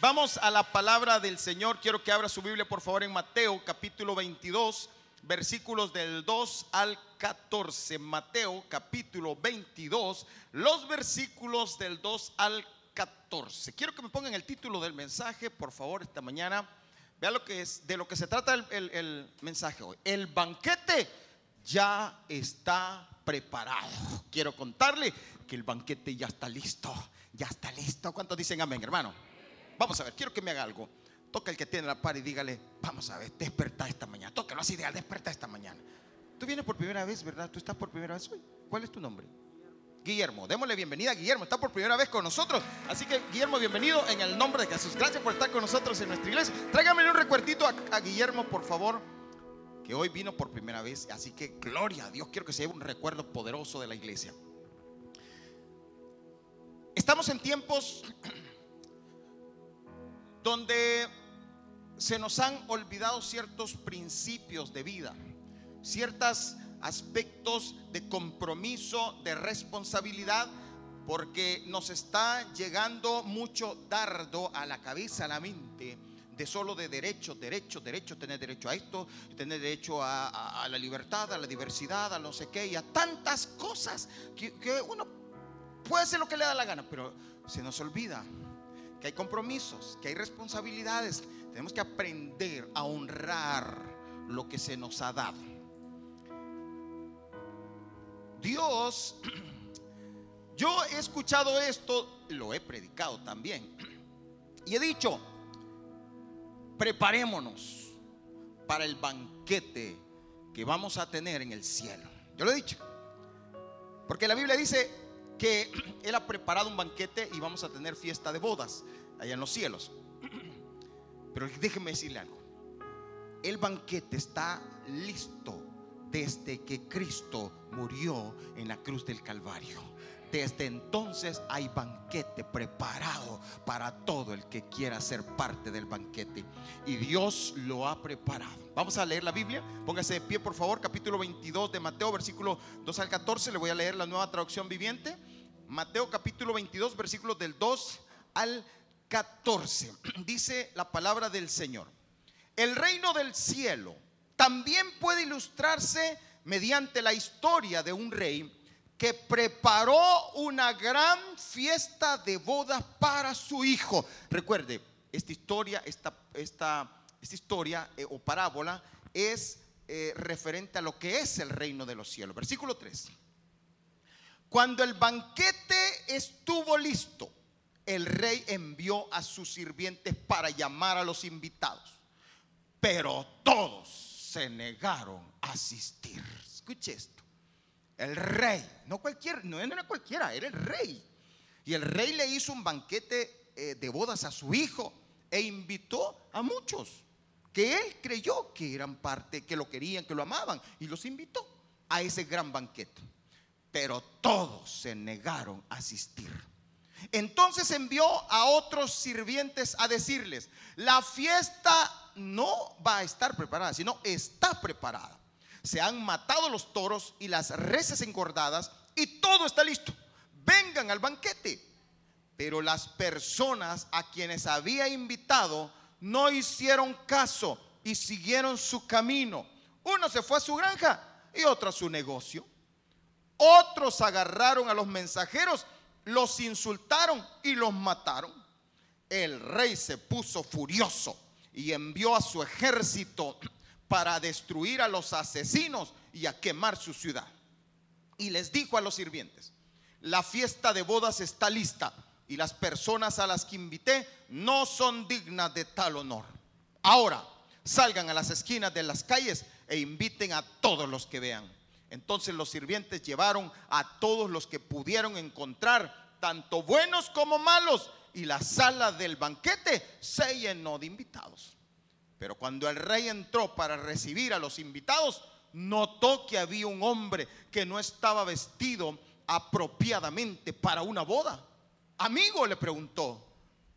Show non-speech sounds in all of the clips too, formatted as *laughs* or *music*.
Vamos a la palabra del Señor. Quiero que abra su Biblia, por favor, en Mateo capítulo 22, versículos del 2 al 14. Mateo capítulo 22, los versículos del 2 al 14. Quiero que me pongan el título del mensaje, por favor, esta mañana. Vea lo que es, de lo que se trata el, el- el mensaje hoy. El banquete ya está preparado. Quiero contarle que el banquete ya está listo. Ya está listo. ¿Cuántos dicen amén, hermano? Vamos a ver, quiero que me haga algo. Toca el que tiene la par y dígale, vamos a ver, desperta esta mañana. Tócalo así, ideal, desperta esta mañana. Tú vienes por primera vez, ¿verdad? Tú estás por primera vez hoy. ¿Cuál es tu nombre? Guillermo, démosle bienvenida a Guillermo, está por primera vez con nosotros. Así que Guillermo, bienvenido en el nombre de Jesús. Gracias por estar con nosotros en nuestra iglesia. Tráigame un recuerdito a, a Guillermo, por favor, que hoy vino por primera vez. Así que gloria a Dios, quiero que se lleve un recuerdo poderoso de la iglesia. Estamos en tiempos donde se nos han olvidado ciertos principios de vida, ciertos aspectos de compromiso, de responsabilidad, porque nos está llegando mucho dardo a la cabeza, a la mente, de solo de derechos, derechos, derechos, tener derecho a esto, tener derecho a, la libertad, a la diversidad, a no sé qué, y a tantas cosas que, que uno puede hacer lo que le da la gana, pero se nos olvida que hay compromisos, que hay responsabilidades. Tenemos que aprender a honrar lo que se nos ha dado. Dios, *clears throat* yo he escuchado esto, lo he predicado también, y he dicho, preparémonos para el banquete que vamos a tener en el cielo. Yo lo he dicho, porque la Biblia dice que Él ha preparado un banquete y vamos a tener fiesta de bodas allá en los cielos. Pero déjeme decirle algo. El banquete está listo desde que Cristo murió en la cruz del Calvario. Desde entonces hay banquete preparado para todo el que quiera ser parte del banquete. Y Dios lo ha preparado. Vamos a leer la Biblia. Póngase de pie, por favor. Capítulo 22 de Mateo, versículo 2 al 14. Le voy a leer la nueva traducción viviente. Mateo capítulo 22, versículos del 2 al 14. *clears throat* Dice la palabra del Señor. El reino del cielo también puede ilustrarse mediante la historia de un rey que preparó una gran fiesta de bodas para su hijo. Recuerde, esta historia, esta, esta, esta historia eh, o parábola es eh, referente a lo que es el reino de los cielos. Versículo 3. Cuando el banquete estuvo listo, el rey envió a sus sirvientes para llamar a los invitados, pero todos se negaron a asistir. Escuche esto. El rey, no cualquier, no era cualquiera, era el rey. Y el rey le hizo un banquete eh, de bodas a su hijo e invitó a muchos que él creyó que eran parte, que lo querían, que lo amaban, y los invitó a ese gran banquete. Pero todos se negaron a asistir. Entonces envió a otros sirvientes a decirles, la fiesta no va a estar preparada, sino está preparada. Se han matado los toros y las reses engordadas y todo está listo. Vengan al banquete. Pero las personas a quienes había invitado no hicieron caso y siguieron su camino. Uno se fue a su granja y otro a su negocio. Otros agarraron a los mensajeros, los insultaron y los mataron. El rey se puso furioso y envió a su ejército para destruir a los asesinos y a quemar su ciudad. Y les dijo a los sirvientes, la fiesta de bodas está lista y las personas a las que invité no son dignas de tal honor. Ahora, salgan a las esquinas de las calles e inviten a todos los que vean. Entonces los sirvientes llevaron a todos los que pudieron encontrar, tanto buenos como malos, y la sala del banquete se llenó de invitados. Pero cuando el rey entró para recibir a los invitados, notó que había un hombre que no estaba vestido apropiadamente para una boda. Amigo le preguntó,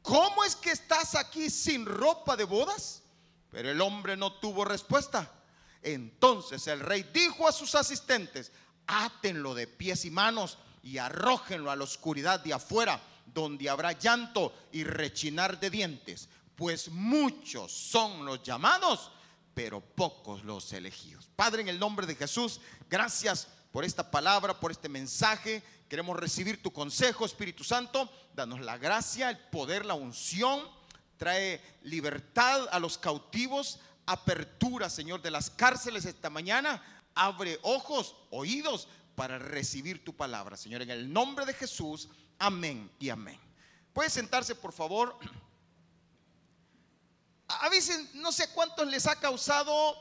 ¿cómo es que estás aquí sin ropa de bodas? Pero el hombre no tuvo respuesta. Entonces el rey dijo a sus asistentes, átenlo de pies y manos y arrójenlo a la oscuridad de afuera, donde habrá llanto y rechinar de dientes, pues muchos son los llamados, pero pocos los elegidos. Padre, en el nombre de Jesús, gracias por esta palabra, por este mensaje. Queremos recibir tu consejo, Espíritu Santo. Danos la gracia, el poder, la unción. Trae libertad a los cautivos, apertura, Señor, de las cárceles esta mañana. Abre ojos, oídos para recibir tu palabra, Señor. En el nombre de Jesús, amén y amén. Puede sentarse, por favor. A veces no sé cuántos les ha causado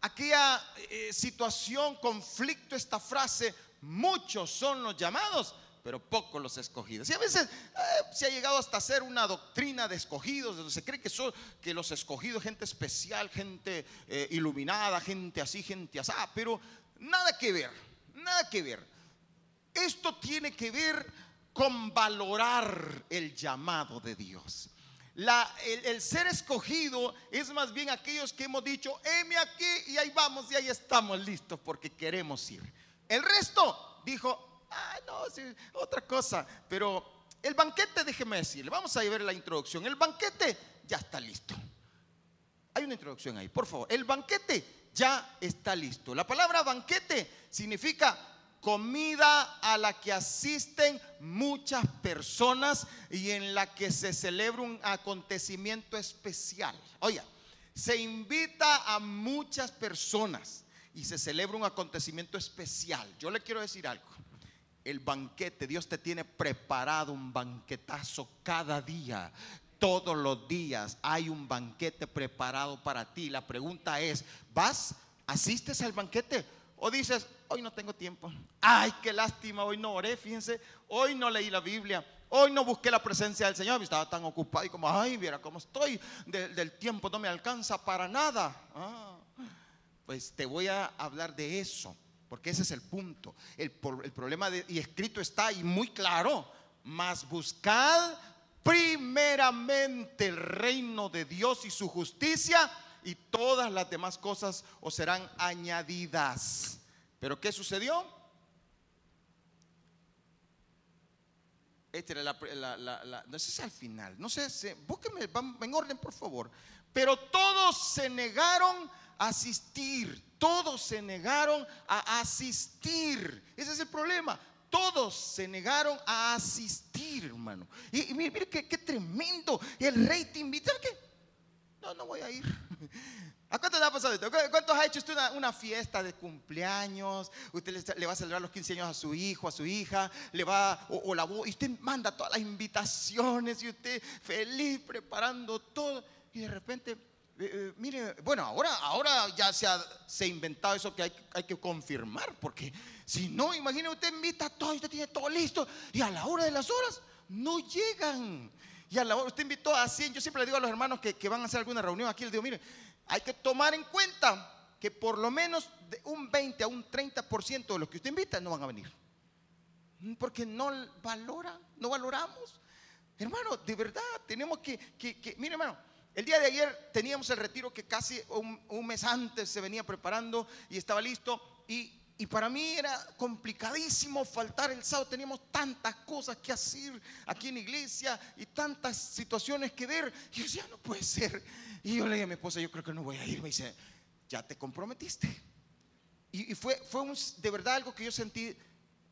aquella eh, situación, conflicto, esta frase, muchos son los llamados, pero pocos los escogidos. Y a veces eh, se ha llegado hasta ser una doctrina de escogidos, donde se cree que son que los escogidos, gente especial, gente eh, iluminada, gente así, gente así, pero nada que ver, nada que ver. Esto tiene que ver con valorar el llamado de Dios. El, ser escogido es más bien aquellos que hemos dicho, heme aquí y ahí vamos y ahí estamos listos porque queremos ir. El resto dijo, ah, no, otra cosa. Pero el banquete, déjeme decirle, vamos a ver la introducción. El banquete ya está listo. Hay una introducción ahí, por favor. El banquete ya está listo. La palabra banquete significa comida a la que asisten muchas personas y en la que se celebra un acontecimiento especial. Oye, se invita a muchas personas y se celebra un acontecimiento especial. Yo le quiero decir algo. El banquete, Dios te tiene preparado un banquetazo cada día. Todos los días hay un banquete preparado para ti. La pregunta es, ¿vas? ¿Asistes al banquete? O dices, hoy no tengo tiempo. Ay, qué lástima, hoy no oré, fíjense, hoy no leí la Biblia. Hoy no busqué la presencia del Señor, estaba tan ocupado y como, ay, mira cómo estoy, del tiempo no me alcanza para nada. Ah, pues te voy a hablar de eso, porque ese es el punto. El, problema, de, y escrito está ahí muy claro, mas buscad primeramente el reino de Dios y su justicia y todas las demás cosas os serán añadidas. Pero ¿qué sucedió? Este era la, al final, no sé, si, en orden por favor. Pero todos se negaron asistir, todos se negaron a asistir. Ese es el problema. Todos se negaron a asistir, hermano. Y, mire, qué, tremendo. El rey te invita. ¿Qué? No, no voy a ir. *laughs* ¿A cuántos le ha pasado esto? ¿Cuántos ha hecho usted una, fiesta de cumpleaños? Usted le, va a celebrar los 15 años a su hijo, a su hija, le va, o, la y usted manda todas las invitaciones y usted feliz preparando todo. Y de repente, eh, eh, mire, bueno, ahora, ahora ya se ha, se inventado eso que hay, que confirmar, porque si no, imagine usted invita a todo, usted tiene todo listo, y a la hora de las horas no llegan. Y a la hora, usted invitó a 100, yo siempre le digo a los hermanos que, que van a hacer alguna reunión aquí, les digo, mire, hay que tomar en cuenta que por lo menos de un 20 a un 30% de los que usted invita no van a venir. Porque no valoran, no valoramos. Hermano, de verdad, tenemos que, que, mire hermano, el día de ayer teníamos el retiro que casi un, mes antes se venía preparando y estaba listo y para mí era complicadísimo faltar el sábado. Teníamos tantas cosas que hacer aquí en iglesia y tantas situaciones que ver. Y yo decía, no puede ser. Y yo le dije a mi esposa, yo creo que no voy a ir. Me dice, ya te comprometiste. Y, fue, fue de verdad algo que yo sentí.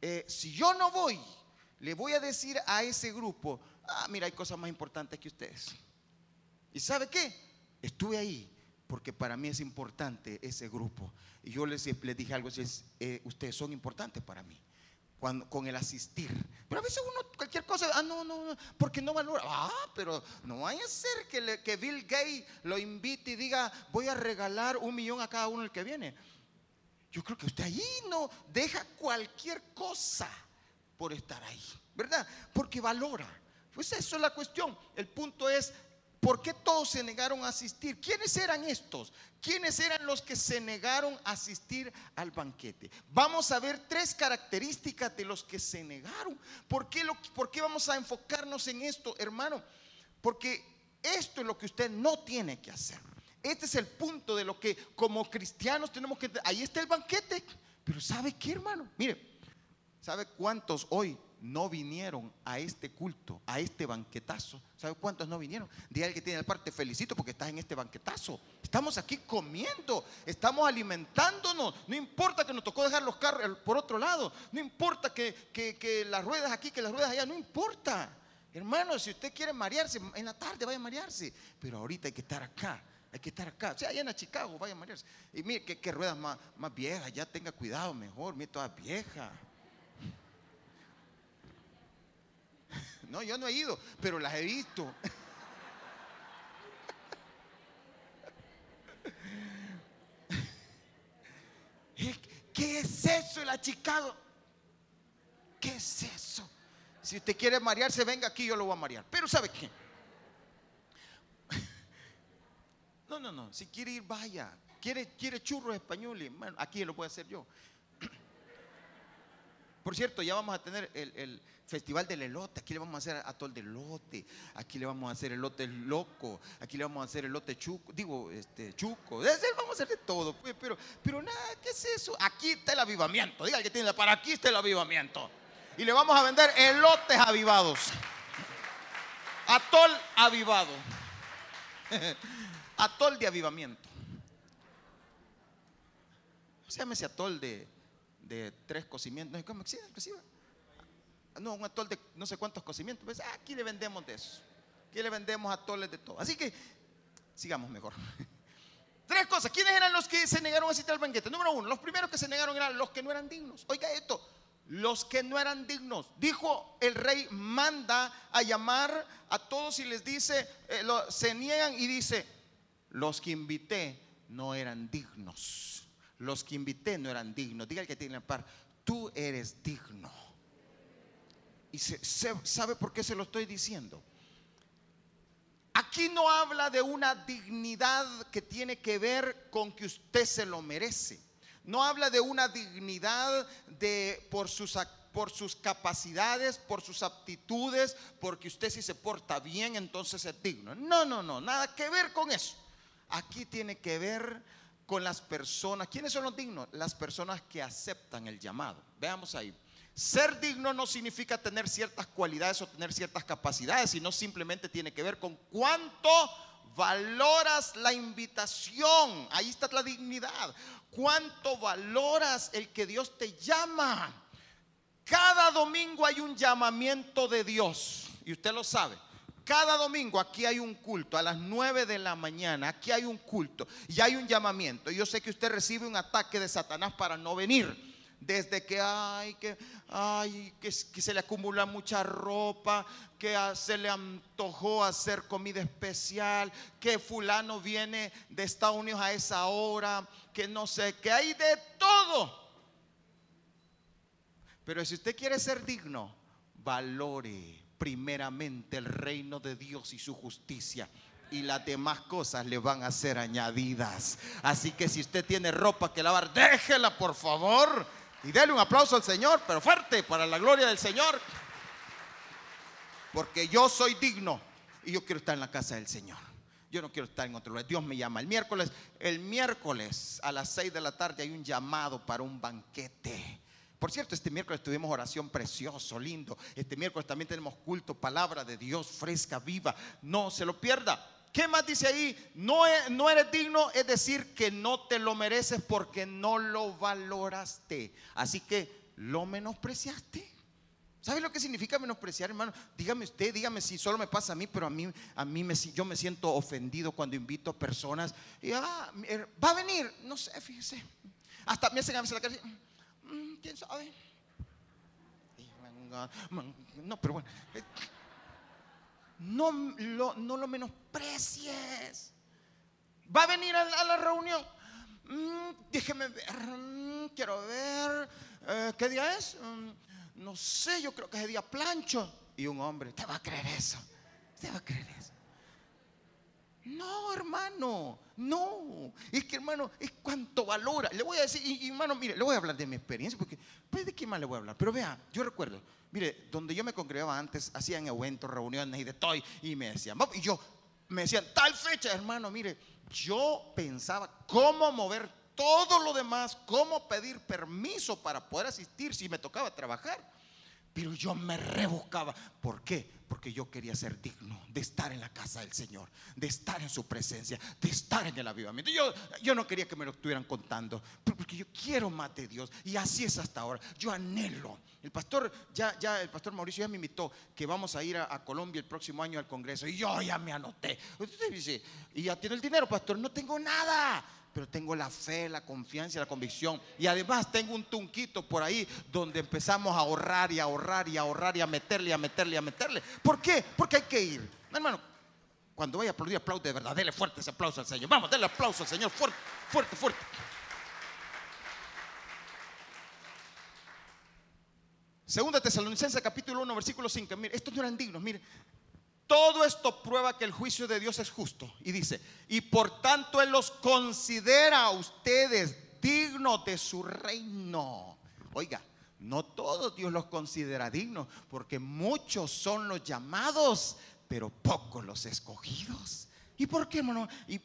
Eh, si yo no voy, le voy a decir a ese grupo, ah, mira, hay cosas más importantes que ustedes. ¿Y sabe qué? Estuve ahí porque para mí es importante ese grupo. Y yo les, les dije algo, eh, ustedes son importantes para mí. Cuando, con el asistir. Pero a veces uno, cualquier cosa, ah, no, no, porque no valora. Ah, pero no vaya a ser que, que Bill Gates lo invite y diga, voy a regalar un millón a cada uno el que viene. Yo creo que usted ahí no deja cualquier cosa por estar ahí, ¿verdad? Porque valora. Pues eso es la cuestión. El punto es ¿Por qué todos se negaron a asistir? ¿Quiénes eran estos? ¿Quiénes eran los que se negaron a asistir al banquete? Vamos a ver tres características de los que se negaron. ¿Por qué, lo, por qué vamos a enfocarnos en esto, hermano? Porque esto es lo que usted no tiene que hacer. Este es el punto de lo que como cristianos tenemos que... Ahí está el banquete. Pero ¿sabe qué, hermano? Mire, ¿sabe cuántos hoy no vinieron a este culto, a este banquetazo. ¿Sabe cuántos no vinieron? Día el que tiene el parte, felicito porque estás en este banquetazo. Estamos aquí comiendo, estamos alimentándonos. No importa que nos tocó dejar los carros por otro lado, no importa que, que las ruedas aquí, que las ruedas allá, no importa. Hermano, si usted quiere marearse, en la tarde vaya a marearse, pero ahorita hay que estar acá hay que estar acá. O sea, allá en Chicago, vaya a marearse. Y mire, que, ruedas más, más viejas, ya tenga cuidado mejor, mire, todas viejas. No, yo no he ido, pero las he visto. *laughs* ¿Qué es eso la Chicago? ¿Qué es eso? Si usted quiere marearse, venga aquí, yo lo voy a marear. Pero ¿sabe qué? *laughs* No, no, no. Si quiere ir, vaya. Quiere, quiere churros españoles. Bueno, aquí lo puedo hacer yo. Por cierto, ya vamos a tener el, festival del elote. Aquí le vamos a hacer atol de elote. Aquí le vamos a hacer elote loco. Aquí le vamos a hacer elote chuco. Digo, este, chuco. Vamos a hacer de todo. Pues, pero, pero nada, ¿qué es eso? Aquí está el avivamiento. Diga que tiene para aquí está el avivamiento. Y le vamos a vender elotes avivados. Atol avivado. *laughs* atol de avivamiento. Se llama ese atol de, tres cocimientos. ¿Cómo No, un atol de no sé cuántos cocimientos. Pues, aquí le vendemos de eso. Aquí le vendemos atoles de todo. Así que sigamos mejor. *laughs* Tres cosas. ¿Quiénes eran los que se negaron a asistir al banquete? Número uno, los primeros que se negaron eran los que no eran dignos. Oiga esto, los que no eran dignos. Dijo el rey, manda a llamar a todos y les dice, eh, se niegan y dice, los que invité no eran dignos. Los que invité no eran dignos. Diga el que tiene la par, tú eres digno. Y se, sabe por qué se lo estoy diciendo. Aquí no habla de una dignidad que tiene que ver con que usted se lo merece. No habla de una dignidad de por sus por sus capacidades, por sus aptitudes, porque usted si se porta bien, entonces es digno. No, no, no, nada que ver con eso. Aquí tiene que ver con las personas. ¿Quiénes son los dignos? Las personas que aceptan el llamado. Veamos ahí. Ser digno no significa tener ciertas cualidades o tener ciertas capacidades, sino simplemente tiene que ver con cuánto valoras la invitación. Ahí está la dignidad. Cuánto valoras el que Dios te llama. Cada domingo hay un llamamiento de Dios. Y usted lo sabe. Cada domingo aquí hay un culto a las 9 de la mañana. Aquí hay un culto y hay un llamamiento. Yo sé que usted recibe un ataque de Satanás para no venir. Desde que ay, que, ay, que, se le acumula mucha ropa, que se le antojó hacer comida especial, que fulano viene de Estados Unidos a esa hora, que no sé, que hay de todo. Pero si usted quiere ser digno, valore primeramente el reino de Dios y su justicia y las demás cosas le van a ser añadidas. Así que si usted tiene ropa que lavar, déjela por favor y déle un aplauso al Señor, pero fuerte para la gloria del Señor. Porque yo soy digno y yo quiero estar en la casa del Señor. Yo no quiero estar en otro lugar. Dios me llama. El miércoles, el miércoles a las 6 de la tarde hay un llamado para un banquete. Por cierto, este miércoles tuvimos oración precioso, lindo. Este miércoles también tenemos culto, palabra de Dios fresca, viva. No se lo pierda. ¿Qué más dice ahí? No, e, no eres digno, es decir, que no te lo mereces porque no lo valoraste. Así que lo menospreciaste. ¿Sabe lo que significa menospreciar, hermano? Dígame usted, dígame si solo me pasa a mí, pero a mí, a mí yo me siento ofendido cuando invito a personas. Y, ah, va a venir, no sé, fíjese. Hasta me hacen a la cara. ¿Quién sabe? No, pero bueno. Eh, no lo, no lo menosprecies. Va a venir a la, reunión. Mm, déjeme ver. Mm, quiero ver. Eh, ¿Qué día es? no sé, yo creo que es el día plancho. Y un hombre, ¿te va a creer eso? ¿Te va a creer eso? No, hermano, no. Es que, hermano, es cuanto valora. Le voy a decir, y, hermano, mire, le voy a hablar de mi experiencia, porque, pues, ¿de qué más le voy a hablar? Pero vea, yo recuerdo, mire, donde yo me congregaba antes, hacían eventos, reuniones y de todo, y me decían, y yo, me decían, tal fecha, hermano, mire, yo pensaba cómo mover todo lo demás, cómo pedir permiso para poder asistir si me tocaba trabajar. Pero yo me rebuscaba. ¿Por qué? Porque yo quería ser digno de estar en la casa del Señor, de estar en su presencia, de estar en el avivamiento. Yo, yo no quería que me lo estuvieran contando, porque yo quiero más de Dios. Y así es hasta ahora. Yo anhelo. El pastor, ya, ya, el pastor Mauricio ya me invitó que vamos a ir a, Colombia el próximo año al Congreso. Y yo ya me anoté. Usted dice, y ya tiene el dinero, pastor. No tengo nada pero tengo la fe, la confianza y la convicción. Y además tengo un tunquito por ahí donde empezamos a ahorrar y a ahorrar y a ahorrar y a meterle, y a meterle, y a meterle. ¿Por qué? Porque hay que ir. Hermano, cuando vaya a aplaudir, aplaude de verdad. Dele fuerte ese aplauso al Señor. Vamos, denle aplauso al Señor. Fuerte, fuerte, fuerte. Segunda Tesalonicense capítulo 1 versículo 5. Mire, estos no eran dignos. Mire, todo esto prueba que el juicio de Dios es justo. Y dice, y por tanto Él los considera a ustedes dignos de su reino. Oiga, no todos Dios los considera dignos, porque muchos son los llamados, pero pocos los escogidos. ¿Y por qué, hermano? Y,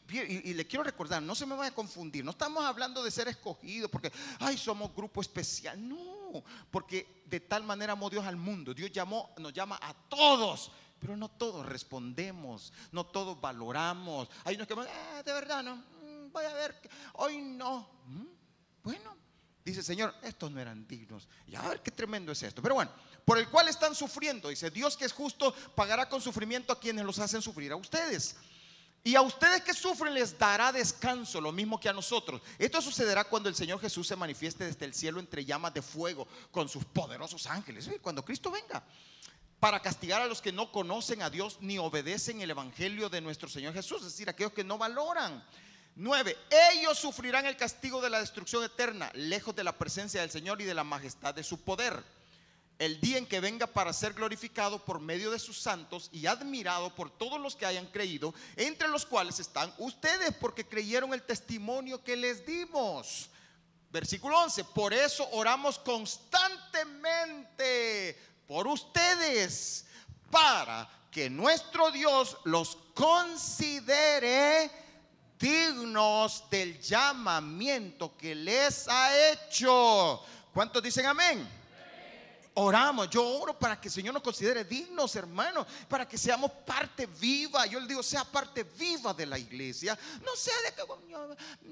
le quiero recordar, no se me vaya a confundir, no estamos hablando de ser escogidos porque, ay, somos grupo especial. No, porque de tal manera amó Dios al mundo. Dios llamó, nos llama a todos pero no todos respondemos, no todos valoramos. Hay unos que van, ah, de verdad no, mm, voy a ver, hoy no. Mm, bueno, dice Señor, estos no eran dignos. Y a ver qué tremendo es esto. Pero bueno, por el cual están sufriendo, dice Dios que es justo, pagará con sufrimiento a quienes los hacen sufrir a ustedes. Y a ustedes que sufren les dará descanso, lo mismo que a nosotros. Esto sucederá cuando el Señor Jesús se manifieste desde el cielo entre llamas de fuego con sus poderosos ángeles. Cuando Cristo venga para castigar a los que no conocen a Dios ni obedecen el Evangelio de nuestro Señor Jesús, es decir, aquellos que no valoran. 9. Ellos sufrirán el castigo de la destrucción eterna, lejos de la presencia del Señor y de la majestad de su poder. El día en que venga para ser glorificado por medio de sus santos y admirado por todos los que hayan creído, entre los cuales están ustedes, porque creyeron el testimonio que les dimos. Versículo 11. Por eso oramos constantemente por ustedes para que nuestro Dios los considere dignos del llamamiento que les ha hecho. ¿Cuántos dicen amén? Oramos, yo oro para que el Señor nos considere dignos, hermanos, para que seamos parte viva. Yo le digo, sea parte viva de la iglesia. No sea de que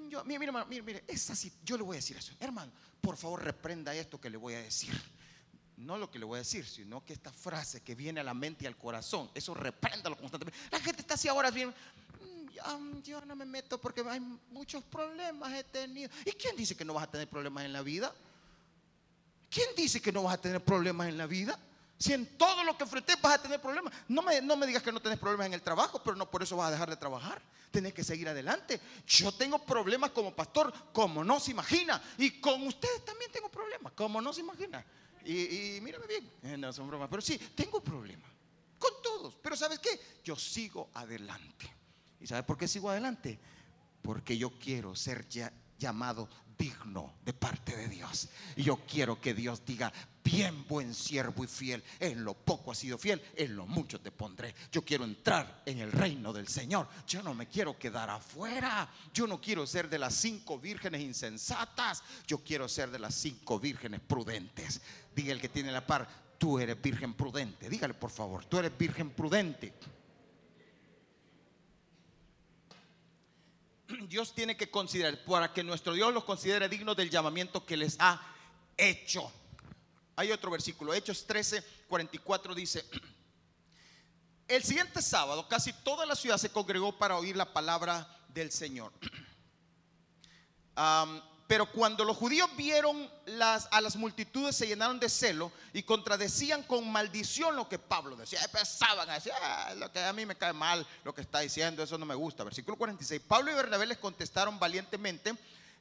yo, mire, mire, mire, mire, es así. Yo le voy a decir eso, hermano. Por favor, reprenda esto que le voy a decir no lo que le voy a decir, sino que esta frase que viene a la mente y al corazón, eso repréndalo constantemente. La gente está así ahora bien, mm, yo no me meto porque hay muchos problemas he tenido. ¿Y quién dice que no vas a tener problemas en la vida? ¿Quién dice que no vas a tener problemas en la vida? Si en todo lo que enfrentes vas a tener problemas. No me, no me digas que no tenés problemas en el trabajo, pero no por eso vas a dejar de trabajar. Tenés que seguir adelante. Yo tengo problemas como pastor, como no se imagina. Y con ustedes también tengo problemas, como no se imagina. Y, mírame bien, eh, no son bromas, pero sí, tengo problemas con todos. Pero ¿sabes qué? Yo sigo adelante. ¿Y sabes por qué sigo adelante? Porque yo quiero ser llamado digno de parte de Dios. Y yo quiero que Dios diga, bien buen siervo y fiel, en lo poco has sido fiel, en lo mucho te pondré. Yo quiero entrar en el reino del Señor. Yo no me quiero quedar afuera. Yo no quiero ser de las cinco vírgenes insensatas. Yo quiero ser de las cinco vírgenes prudentes. Diga el que tiene la par, tú eres virgen prudente. Dígale por favor, tú eres virgen prudente. *clears throat* Dios tiene que considerar, para que nuestro Dios los considere dignos del llamamiento que les ha hecho. Hay otro versículo, Hechos 13, 44 dice, *clears throat* el siguiente sábado casi toda la ciudad se congregó para oír la palabra del Señor. *clears throat* Pero cuando los judíos vieron a las multitudes se llenaron de celo y contradecían con maldición lo que Pablo decía. Empezaban a decir, ah, lo que a mí me cae mal, lo que está diciendo, eso no me gusta. Versículo 46. Pablo y Bernabé les contestaron valientemente,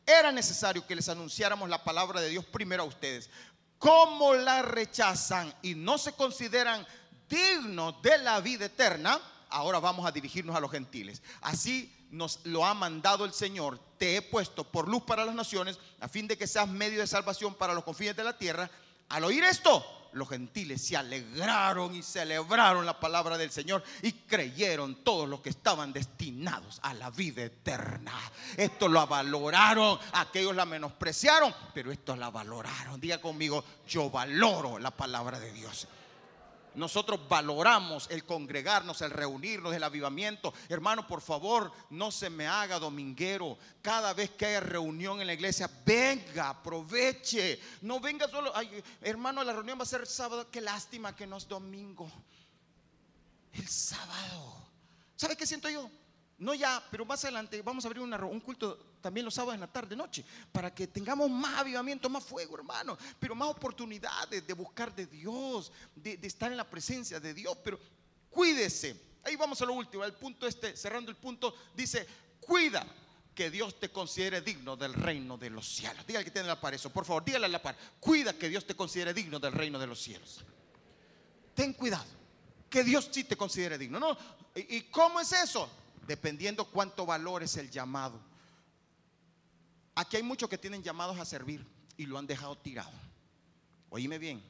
era necesario que les anunciáramos la palabra de Dios primero a ustedes. ¿Cómo la rechazan y no se consideran dignos de la vida eterna? Ahora vamos a dirigirnos a los gentiles. Así nos lo ha mandado el Señor, te he puesto por luz para las naciones, a fin de que seas medio de salvación para los confines de la tierra. Al oír esto, los gentiles se alegraron y celebraron la palabra del Señor y creyeron todos los que estaban destinados a la vida eterna. Esto lo valoraron, aquellos la menospreciaron, pero estos la valoraron. Diga conmigo, yo valoro la palabra de Dios. Nosotros valoramos el congregarnos, el reunirnos, el avivamiento. Hermano, por favor, no se me haga dominguero. Cada vez que haya reunión en la iglesia, venga, aproveche. No venga solo, hermano, la reunión va a ser sábado. Qué lástima que no es domingo. El sábado. ¿Sabe qué siento yo? No ya, pero más adelante vamos a abrir un culto también los sábados en la tarde, noche, para que tengamos más avivamiento, más fuego, hermano, pero más oportunidades de buscar de Dios, de, estar en la presencia de Dios. Pero cuídese. Ahí vamos a lo último, el punto este, cerrando el punto, dice, cuida que Dios te considere digno del reino de los cielos. Dígale que tiene la par eso, por favor, dígale a la par. Cuida que Dios te considere digno del reino de los cielos. Ten cuidado, que Dios sí te considere digno. ¿no? ¿Y cómo es eso? Dependiendo cuánto valores el llamado. Aquí hay muchos que tienen llamados a servir y lo han dejado tirado. Oíme bien,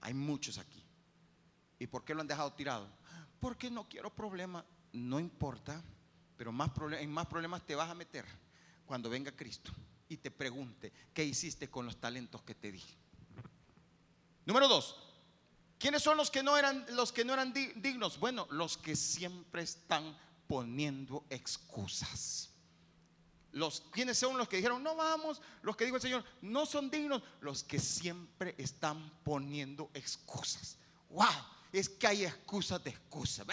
hay muchos aquí. ¿Y por qué lo han dejado tirado? Porque no quiero problemas. No importa, pero más en más problemas te vas a meter cuando venga Cristo y te pregunte qué hiciste con los talentos que te di. Número dos, ¿quiénes son los que no eran los que no eran dignos? Bueno, los que siempre están poniendo excusas. Los quienes son los que dijeron, no vamos, los que dijo el Señor, no son dignos, los que siempre están poniendo excusas. Wow, es que hay excusas de excusas.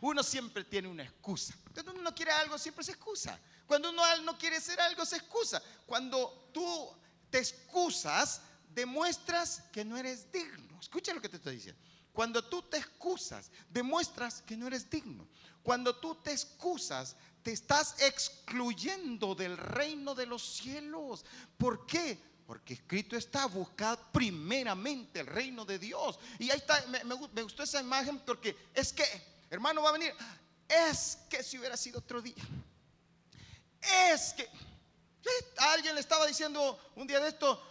Uno siempre tiene una excusa. Cuando uno no quiere algo, siempre se excusa. Cuando uno no quiere hacer algo, se excusa. Cuando tú te excusas, demuestras que no eres digno. Escucha lo que te estoy diciendo. Cuando tú te excusas, demuestras que no eres digno. Cuando tú te excusas, te estás excluyendo del reino de los cielos. ¿Por qué? Porque escrito está, buscad primeramente el reino de Dios. Y ahí está, me, me, gustó esa imagen porque es que, hermano, va a venir, es que si hubiera sido otro día. Es que, alguien le estaba diciendo un día de esto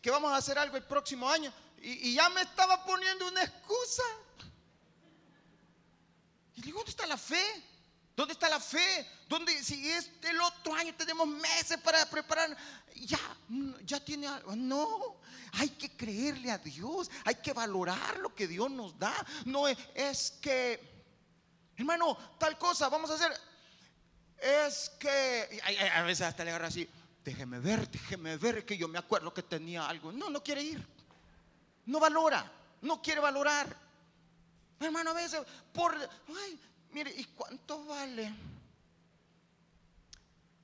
que vamos a hacer algo el próximo año y, ya me estaba poniendo una excusa. Y digo, ¿dónde está la fe? ¿Dónde está la fe? ¿Dónde, si es el otro año tenemos meses para preparar? Ya, ya tiene algo. No, hay que creerle a Dios. Hay que valorar lo que Dios nos da. No es, es que, hermano, tal cosa, vamos a hacer. Es que, a veces hasta le agarra así, déjeme ver, déjeme ver que yo me acuerdo que tenía algo. No, no quiere ir no valora, no quiere valorar. Hermano, a veces, por, ay, mire, ¿y cuánto vale?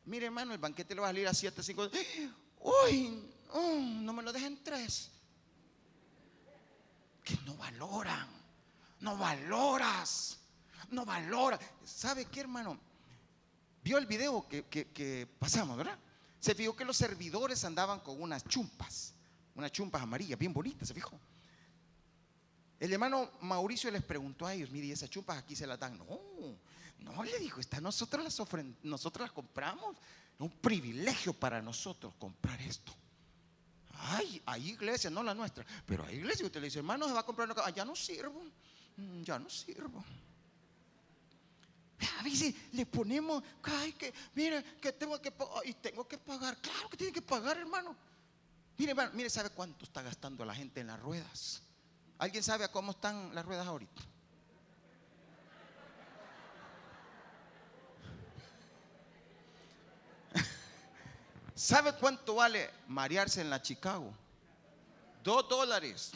Mire, hermano, el banquete le va a salir a 7, 5. Uy, no me lo dejen tres. Que no valoran, no valoras, no valoras. ¿Sabe qué, hermano? Vio el video que, que pasamos, ¿verdad? Se fijó que los servidores andaban con unas chumpas unas chumpas amarillas, bien bonitas, ¿se fijó? El hermano Mauricio les preguntó a ellos, mire, esas chumpas aquí se las dan? No, no, le dijo, está, nosotros las nosotros las compramos. Es un privilegio para nosotros comprar esto. Ay, hay iglesia, no la nuestra, pero hay iglesia. Usted le dice, hermano, se va a comprar una Ya no sirvo, mm, ya no sirvo. A veces le ponemos, ay, que, mire, que tengo que, y tengo que pagar. Claro que tiene que pagar, hermano. Mire, mire, ¿sabe cuánto está gastando la gente en las ruedas? ¿Alguien sabe a cómo están las ruedas ahorita? *laughs* ¿Sabe cuánto vale marearse en la Chicago? Dos dólares.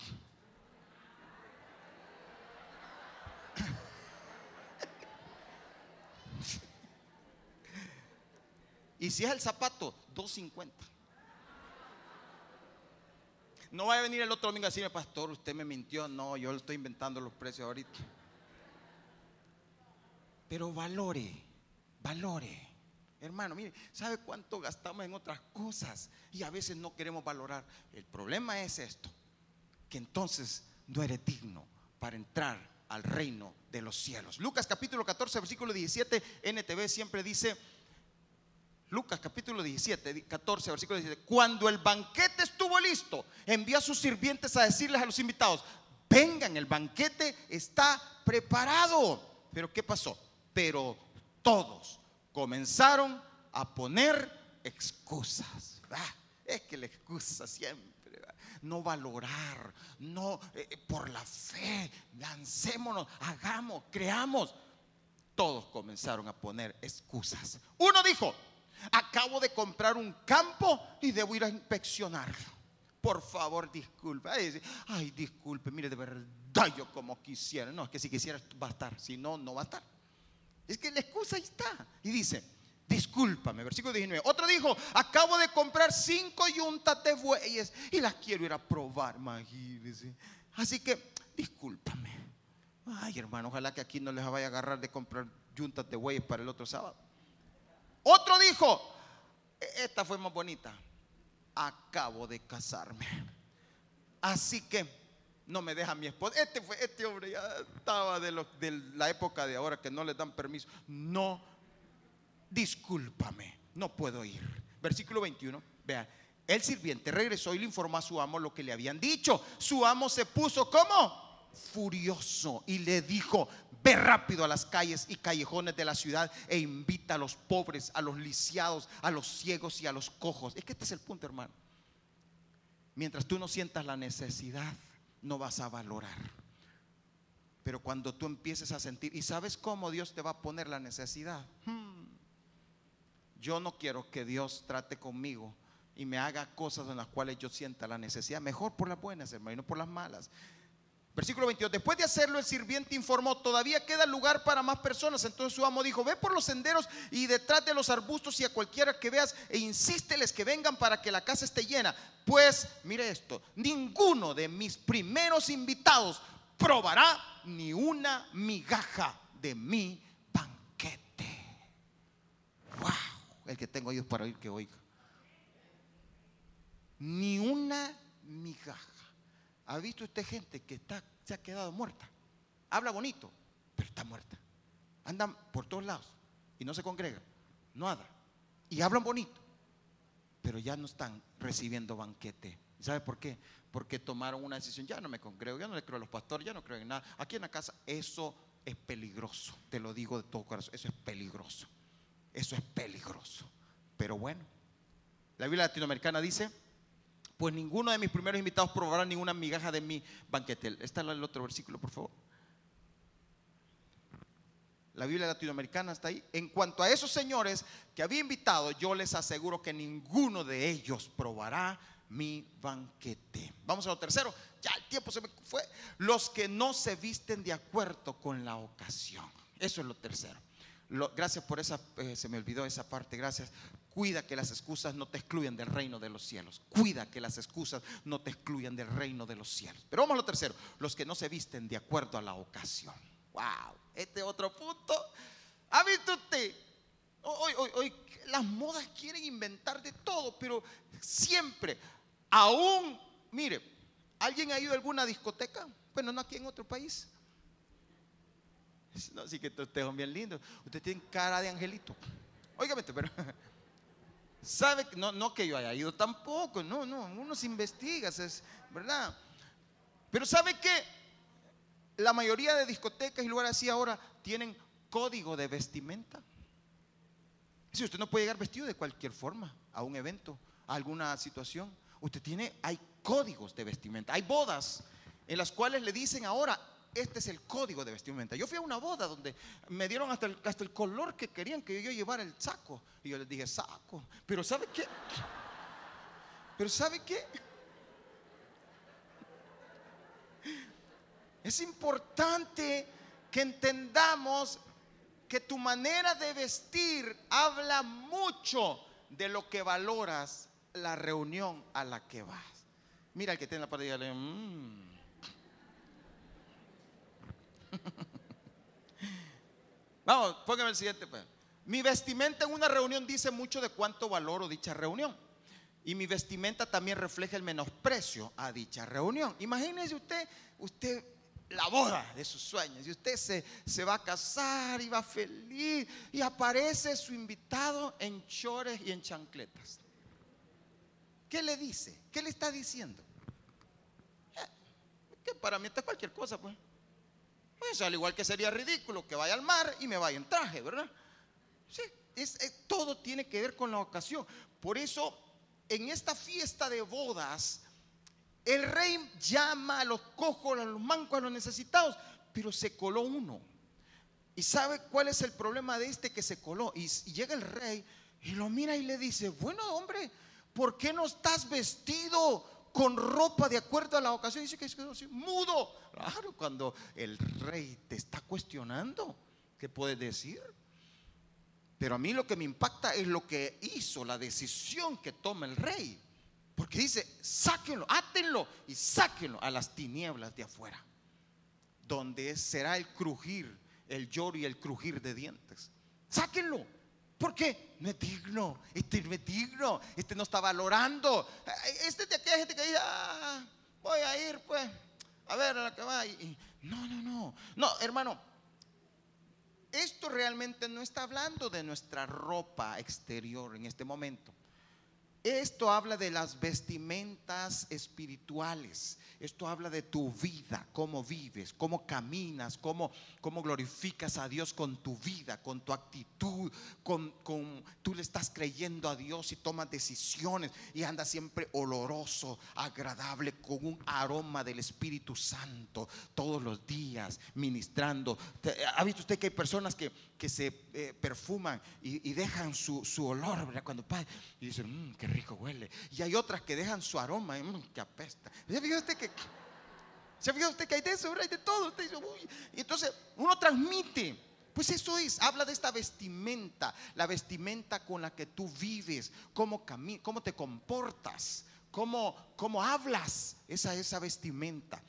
*laughs* y si es el zapato, dos cincuenta. No vaya a venir el otro domingo a decirme, pastor, usted me mintió. No, yo le estoy inventando los precios ahorita. Pero valore, valore. Hermano, mire, ¿sabe cuánto gastamos en otras cosas? Y a veces no queremos valorar. El problema es esto, que entonces no eres digno para entrar al reino de los cielos. Lucas capítulo 14, versículo 17, NTV siempre dice, Lucas capítulo 17, 14, versículo 17. Cuando el banquete estuvo listo, envió a sus sirvientes a decirles a los invitados, vengan, el banquete está preparado. Pero ¿qué pasó? Pero todos comenzaron a poner excusas. Es que la excusa siempre, no valorar, no eh, eh, por la fe, lancémonos, hagamos, creamos. Todos comenzaron a poner excusas. Uno dijo, acabo de comprar un campo y debo ir a inspeccionarlo. Por favor, disculpe. Ay, disculpe, mire, de verdad yo como quisiera. No, es que si quisiera va a estar, si no, no va a estar. Es que la excusa ahí está. Y dice, discúlpame, versículo 19. Otro dijo, acabo de comprar cinco yuntas de bueyes y las quiero ir a probar, imagínense. Así que, discúlpame. Ay, hermano, ojalá que aquí no les vaya a agarrar de comprar yuntas de bueyes para el otro sábado. Otro dijo, e-, esta fue más bonita acabo de casarme. Así que no me deja mi esposa. Este, fue, este hombre ya estaba de, de la época de ahora que no le dan permiso. No, discúlpame, no puedo ir. Versículo 21, vea, el sirviente regresó y le informó a su amo lo que le habían dicho. Su amo se puso como furioso y le dijo, ve rápido a las calles y callejones de la ciudad e invita a los pobres, a los lisiados, a los ciegos y a los cojos. Es que este es el punto, hermano. Mientras tú no sientas la necesidad, no vas a valorar. Pero cuando tú empieces a sentir, ¿y sabes cómo Dios te va a poner la necesidad? Hmm. Yo no quiero que Dios trate conmigo y me haga cosas en las cuales yo sienta la necesidad. Mejor por las buenas, hermano, y no por las malas. Versículo 22. Después de hacerlo, el sirviente informó, todavía queda lugar para más personas. Entonces su amo dijo, ve por los senderos y detrás de los arbustos y a cualquiera que veas e insísteles que vengan para que la casa esté llena. Pues, mire esto, ninguno de mis primeros invitados probará ni una migaja de mi banquete. Wow, el que tengo oídos para oír que oiga. Ni una migaja. ¿Ha visto usted gente que está, se ha quedado muerta? Habla bonito, pero está muerta. Andan por todos lados y no se congregan, nada. Y hablan bonito, pero ya no están recibiendo banquete. ¿Sabe por qué? Porque tomaron una decisión, ya no me congrego, ya no le creo a los pastores, ya no creo en nada. Aquí en la casa eso es peligroso, te lo digo de todo corazón, eso es peligroso. Eso es peligroso. Pero bueno, la Biblia latinoamericana dice, pues ninguno de mis primeros invitados probará ninguna migaja de mi banquete. Está el otro versículo, por favor. La Biblia latinoamericana está ahí. En cuanto a esos señores que había invitado, yo les aseguro que ninguno de ellos probará mi banquete. Vamos a lo tercero. Ya el tiempo se me fue. Los que no se visten de acuerdo con la ocasión. Eso es lo tercero. gracias por esa, eh, se me olvidó esa parte, gracias. Cuida que las excusas no te excluyan del reino de los cielos. Cuida que las excusas no te excluyan del reino de los cielos. Pero vamos a lo tercero, los que no se visten de acuerdo a la ocasión. Wow, este otro punto. ¿Ha visto usted? Hoy, hoy, hoy las modas quieren inventar de todo, pero siempre, aún, mire, ¿alguien ha ido a alguna discoteca? Bueno, no aquí en otro país. No, sí que ustedes son bien lindos. Usted tiene cara de angelito. Óigame, pero *laughs* Sabe, no, no que yo haya ido tampoco, no, no, uno se investiga, es verdad. Pero sabe que la mayoría de discotecas y lugares así ahora tienen código de vestimenta. Si usted no puede llegar vestido de cualquier forma a un evento, a alguna situación, usted tiene, hay códigos de vestimenta, hay bodas en las cuales le dicen ahora, este es el código de vestimenta. Yo fui a una boda donde me dieron hasta el, hasta el color que querían que yo llevara el saco. Y yo les dije, saco. Pero ¿sabe qué? Pero ¿sabe qué? Es importante que entendamos que tu manera de vestir habla mucho de lo que valoras la reunión a la que vas. Mira el que tiene la parte de mmm. *laughs* Vamos, póngame el siguiente. Pues. Mi vestimenta en una reunión dice mucho de cuánto valoro dicha reunión. Y mi vestimenta también refleja el menosprecio a dicha reunión. Imagínese usted, usted la boda de sus sueños. Y usted se, se va a casar y va feliz. Y aparece su invitado en chores y en chancletas. ¿Qué le dice? ¿Qué le está diciendo? que para mí esto es cualquier cosa, pues. Pues al igual que sería ridículo que vaya al mar y me vaya en traje, ¿verdad? Sí, es, todo tiene que ver con la ocasión. Por eso, en esta fiesta de bodas, el rey llama a los cojos, a los mancos, a los necesitados, pero se coló uno. ¿Y sabe cuál es el problema de este que se coló? Y, llega el rey y lo mira y le dice, bueno hombre, ¿por qué no estás vestido con ropa de acuerdo a la ocasión? Dice que es mudo. Claro, cuando el rey te está cuestionando, ¿qué puedes decir? Pero a mí lo que me impacta es lo que hizo, la decisión que toma el rey. Porque dice, sáquenlo, átenlo y sáquenlo a las tinieblas de afuera, donde será el crujir el lloro y el crujir de dientes. Sáquenlo. ¿Por qué? No es digno. Este no es digno. Este no está valorando. Este es de aquella gente que dice, ah, voy a ir pues a ver a la que va. no, no, no. No, hermano. Esto realmente no está hablando de nuestra ropa exterior en este momento. Esto habla de las vestimentas espirituales. Esto habla de tu vida, cómo vives, cómo caminas, cómo, cómo glorificas a Dios con tu vida, con tu actitud, con, con, tú le estás creyendo a Dios y tomas decisiones y andas siempre oloroso, agradable, con un aroma del Espíritu Santo todos los días, ministrando. ¿Ha visto usted que hay personas que, que se eh, perfuman y, dejan su, olor, ¿verdad? Cuando y dicen, mmm, qué rico huele. Y hay otras que dejan su aroma, mmm, que apesta. ¿Se fija usted que ¿Se fija usted que hay de eso? Hay de todo. Y entonces uno transmite. Pues eso es, habla de esta vestimenta, la vestimenta con la que tú vives, cómo, cómo te comportas, cómo, cómo hablas, esa, esa vestimenta.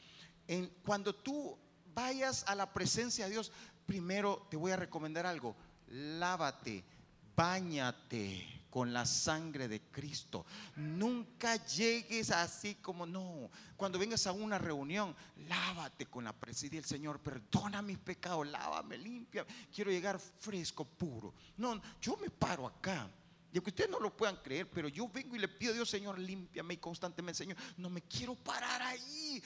En, cuando tú vayas a la presencia de Dios, primero te voy a recomendar algo, lávate, bañate con la sangre de Cristo. Nunca llegues así como no. Cuando vengas a una reunión, lávate con la presencia del Señor. Perdona mis pecados, lávame, limpia. Quiero llegar fresco, puro. No, yo me paro acá y aunque ustedes no lo puedan creer, pero yo vengo y le pido a Dios, Señor, límpiame y constantemente, Señor, no me quiero parar ahí.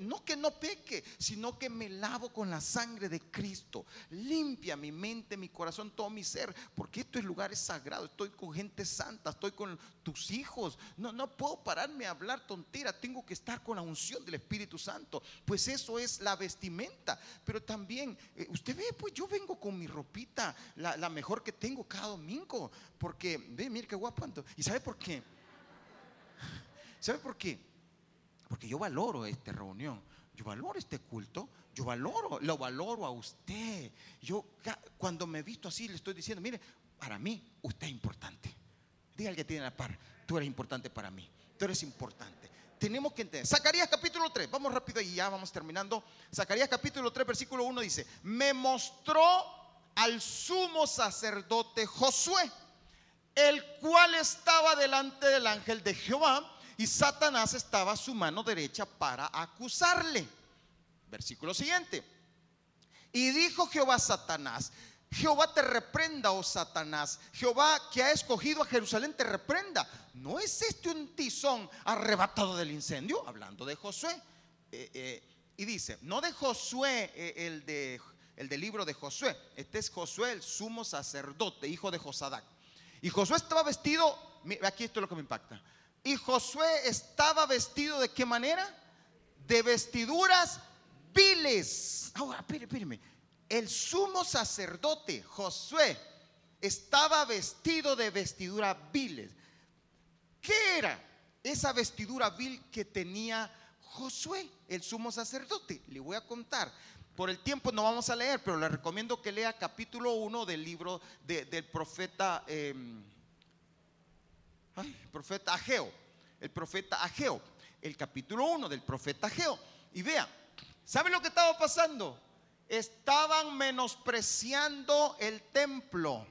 No que no peque, sino que me lavo con la sangre de Cristo. Limpia mi mente, mi corazón, todo mi ser, porque esto es lugares sagrados. Estoy con gente santa, estoy con tus hijos. No, no puedo pararme a hablar tontera, tengo que estar con la unción del Espíritu Santo. Pues eso es la vestimenta. Pero también, eh, usted ve, pues yo vengo con mi ropita, la, la mejor que tengo cada domingo, porque ve, mire qué guapo. ¿Y sabe por qué? ¿Sabe por qué? Porque yo valoro esta reunión, yo valoro este culto, yo valoro, lo valoro a usted. Yo cuando me visto así le estoy diciendo, mire, para mí usted es importante. Diga al que tiene la par, tú eres importante para mí, tú eres importante. Tenemos que entender. Zacarías capítulo 3, vamos rápido y ya vamos terminando. Zacarías capítulo 3, versículo 1 dice, me mostró al sumo sacerdote Josué el cual estaba delante del ángel de Jehová y Satanás estaba a su mano derecha para acusarle. Versículo siguiente. Y dijo Jehová a Satanás, Jehová te reprenda, oh Satanás. Jehová que ha escogido a Jerusalén te reprenda. ¿No es este un tizón arrebatado del incendio? Hablando de Josué. Eh, eh, y dice, no de Josué, eh, el, de, el del libro de Josué. Este es Josué, el sumo sacerdote, hijo de Josadac. Y Josué estaba vestido, aquí esto es lo que me impacta. Y Josué estaba vestido de qué manera? De vestiduras viles. Ahora, espérame, El sumo sacerdote Josué estaba vestido de vestiduras viles. ¿Qué era esa vestidura vil que tenía Josué, el sumo sacerdote? Le voy a contar. Por el tiempo no vamos a leer, pero le recomiendo que lea capítulo 1 del libro del profeta, em, profeta Ageo. El profeta Ageo. El capítulo 1 del profeta Ageo. Y vea, ¿sabe lo que estaba pasando? Estaban menospreciando el templo.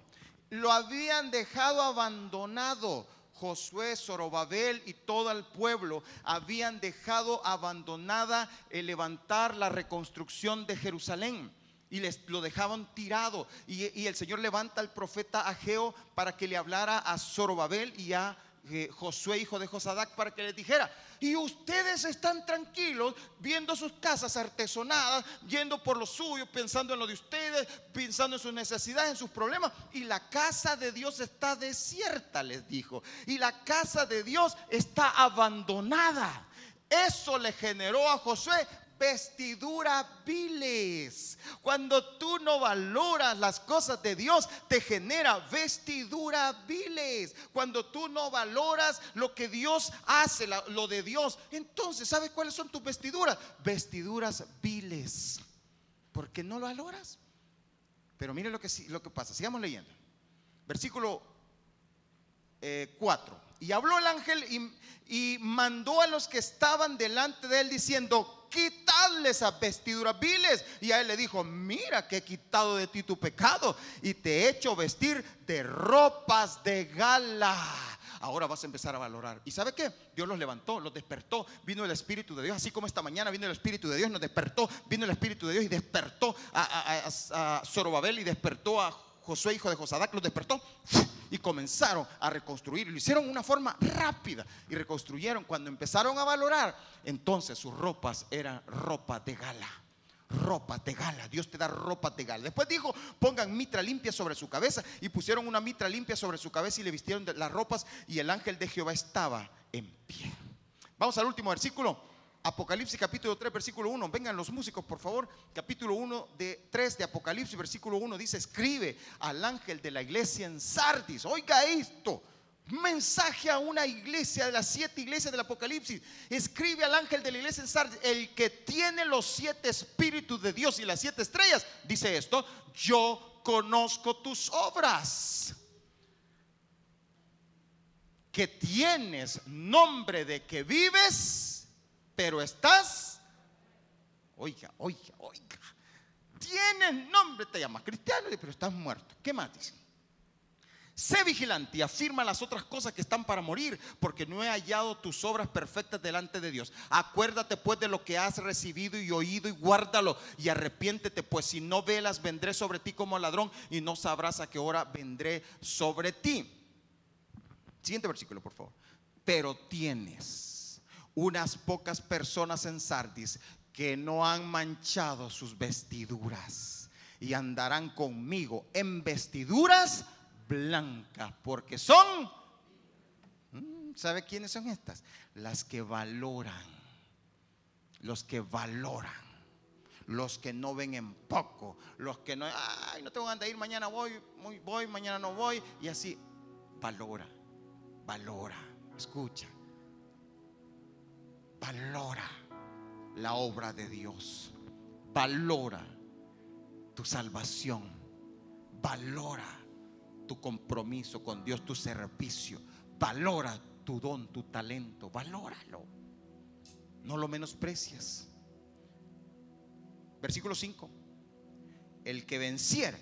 Lo habían dejado abandonado Josué, Zorobabel y todo el pueblo habían dejado abandonada el levantar la reconstrucción de Jerusalén y les lo dejaban tirado. Y, el Señor levanta al profeta Ageo para que le hablara a Zorobabel y a eh, Josué, hijo de Josadac, para que les dijera, y ustedes están tranquilos viendo sus casas artesonadas, yendo por lo suyo, pensando en lo de ustedes, pensando en sus necesidades, en sus problemas, y la casa de Dios está desierta, les dijo, y la casa de Dios está abandonada. Eso le generó a Josué vestiduras viles. Cuando tú no valoras las cosas de Dios, te genera vestiduras viles. Cuando tú no valoras lo que Dios hace, lo de Dios, entonces, ¿sabes cuáles son tus vestiduras? Vestiduras viles. Porque no lo valoras. Pero mire lo que, lo que pasa. Sigamos leyendo. Versículo 4. Eh, y habló el ángel y, y mandó a los que estaban delante de él diciendo, quitarle esas vestiduras viles. Y a él le dijo, mira que he quitado de ti tu pecado y te he hecho vestir de ropas de gala. Ahora vas a empezar a valorar. ¿Y sabe qué? Dios los levantó, los despertó. Vino el Espíritu de Dios, así como esta mañana vino el Espíritu de Dios, nos despertó. Vino el Espíritu de Dios y despertó a, a, Zorobabel y despertó a Josué, hijo de Josadac, los despertó y comenzaron a reconstruir. Lo hicieron de una forma rápida y reconstruyeron. Cuando empezaron a valorar, entonces sus ropas eran ropa de gala. Ropa de gala, Dios te da ropa de gala. Después dijo: pongan mitra limpia sobre su cabeza. Y pusieron una mitra limpia sobre su cabeza y le vistieron las ropas. Y el ángel de Jehová estaba en pie. Vamos al último versículo. Apocalipsis capítulo 3, versículo 1. Vengan los músicos, por favor. Capítulo 1 de 3 de Apocalipsis, versículo 1 dice, escribe al ángel de la iglesia en Sardis. Oiga esto. Mensaje a una iglesia de las siete iglesias del Apocalipsis. Escribe al ángel de la iglesia en Sardis, el que tiene los siete espíritus de Dios y las siete estrellas. Dice esto, yo conozco tus obras. Que tienes nombre de que vives pero estás, oiga, oiga, oiga, tienes nombre, te llamas cristiano, pero estás muerto. ¿Qué más dice? Sé vigilante y afirma las otras cosas que están para morir, porque no he hallado tus obras perfectas delante de Dios. Acuérdate pues de lo que has recibido y oído y guárdalo y arrepiéntete, pues si no velas vendré sobre ti como ladrón y no sabrás a qué hora vendré sobre ti. Siguiente versículo, por favor. Pero tienes unas pocas personas en Sardis que no han manchado sus vestiduras y andarán conmigo en vestiduras blancas, porque son, mm, ¿sabe quiénes son estas? Las que valoran, los que valoran, los que no ven en poco, los que no, ay, no tengo ganas de ir, mañana voy, voy, mañana no voy, y así, valora, valora, escucha valora la obra de Dios. Valora tu salvación. Valora tu compromiso con Dios, tu servicio. Valora tu don, tu talento. Valóralo. No lo menosprecias. Versículo 5. El que venciere,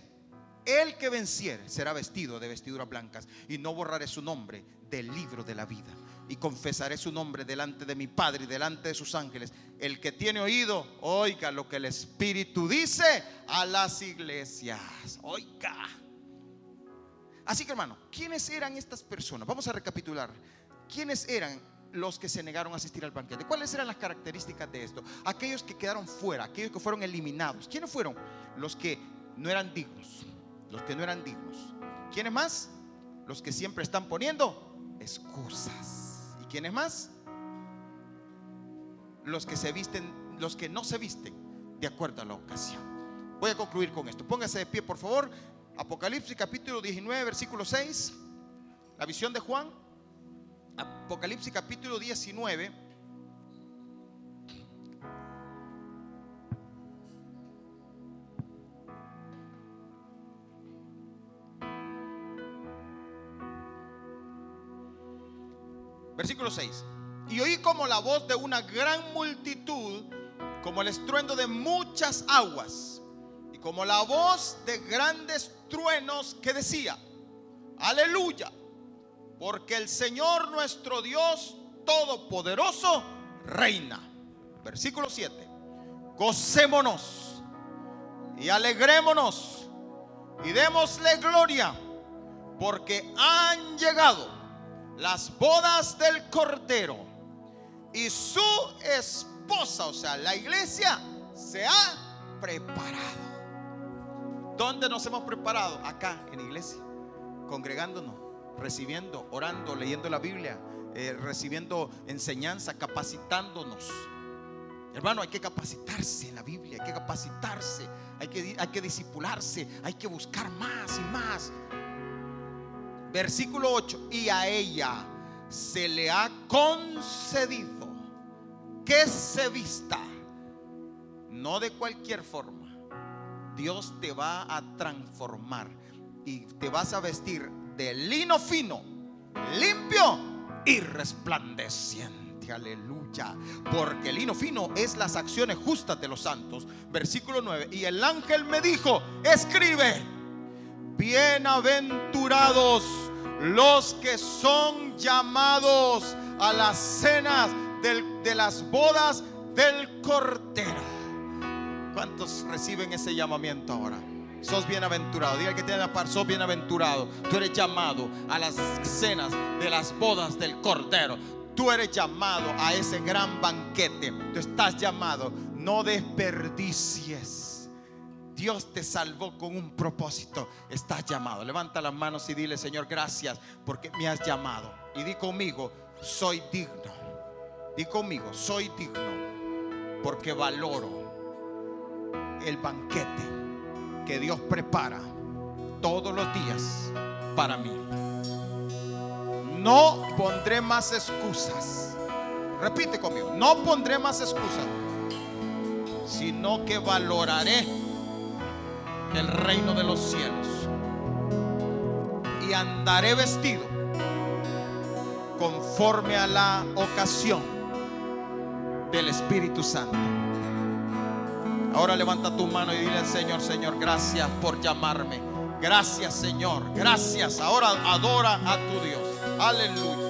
el que venciere será vestido de vestiduras blancas y no borraré su nombre del libro de la vida y confesaré su nombre delante de mi Padre y delante de sus ángeles. El que tiene oído, oiga lo que el Espíritu dice a las iglesias. Oiga. Así que hermano, ¿quiénes eran estas personas? Vamos a recapitular. ¿Quiénes eran los que se negaron a asistir al banquete? ¿Cuáles eran las características de esto? Aquellos que quedaron fuera, aquellos que fueron eliminados. ¿Quiénes fueron? Los que no eran dignos. Los que no eran dignos. ¿Quiénes más? Los que siempre están poniendo excusas. ¿Quiénes más? Los que se visten, los que no se visten de acuerdo a la ocasión. Voy a concluir con esto. Póngase de pie, por favor. Apocalipsis capítulo 19, versículo 6. La visión de Juan. Apocalipsis capítulo 19 Versículo 6. Y oí como la voz de una gran multitud, como el estruendo de muchas aguas, y como la voz de grandes truenos que decía, aleluya, porque el Señor nuestro Dios Todopoderoso reina. Versículo 7. Gocémonos y alegrémonos y démosle gloria, porque han llegado las bodas del Cordero y su esposa, o sea, la iglesia, se ha preparado. ¿Dónde nos hemos preparado? Acá, en la iglesia, congregándonos, recibiendo, orando, leyendo la Biblia, eh, recibiendo enseñanza, capacitándonos. Hermano, hay que capacitarse en la Biblia, hay que capacitarse, hay que, hay que disipularse, hay que buscar más y más. Versículo 8, y a ella se le ha concedido que se vista, no de cualquier forma. Dios te va a transformar y te vas a vestir de lino fino, limpio y resplandeciente. Aleluya. Porque el lino fino es las acciones justas de los santos. Versículo 9. Y el ángel me dijo, escribe, bienaventurados los que son llamados a las cenas de las bodas del Cordero. ¿Cuántos reciben ese llamamiento ahora? Sos bienaventurado. Diga que tiene la par, sos bienaventurado. Tú eres llamado a las cenas de las bodas del Cordero. Tú eres llamado a ese gran banquete. Tú estás llamado. No desperdicies. Dios te salvó con un propósito. Estás llamado. Levanta las manos y dile, Señor, gracias porque me has llamado. Y di conmigo, soy digno. Di conmigo, soy digno porque valoro el banquete que Dios prepara todos los días para mí. No pondré más excusas. Repite conmigo, no pondré más excusas, sino que valoraré el reino de los cielos y andaré vestido conforme a la ocasión del Espíritu Santo. Ahora levanta tu mano y dile al Señor, Señor, gracias por llamarme. Gracias, Señor. Gracias. Ahora adora a tu Dios. Aleluya.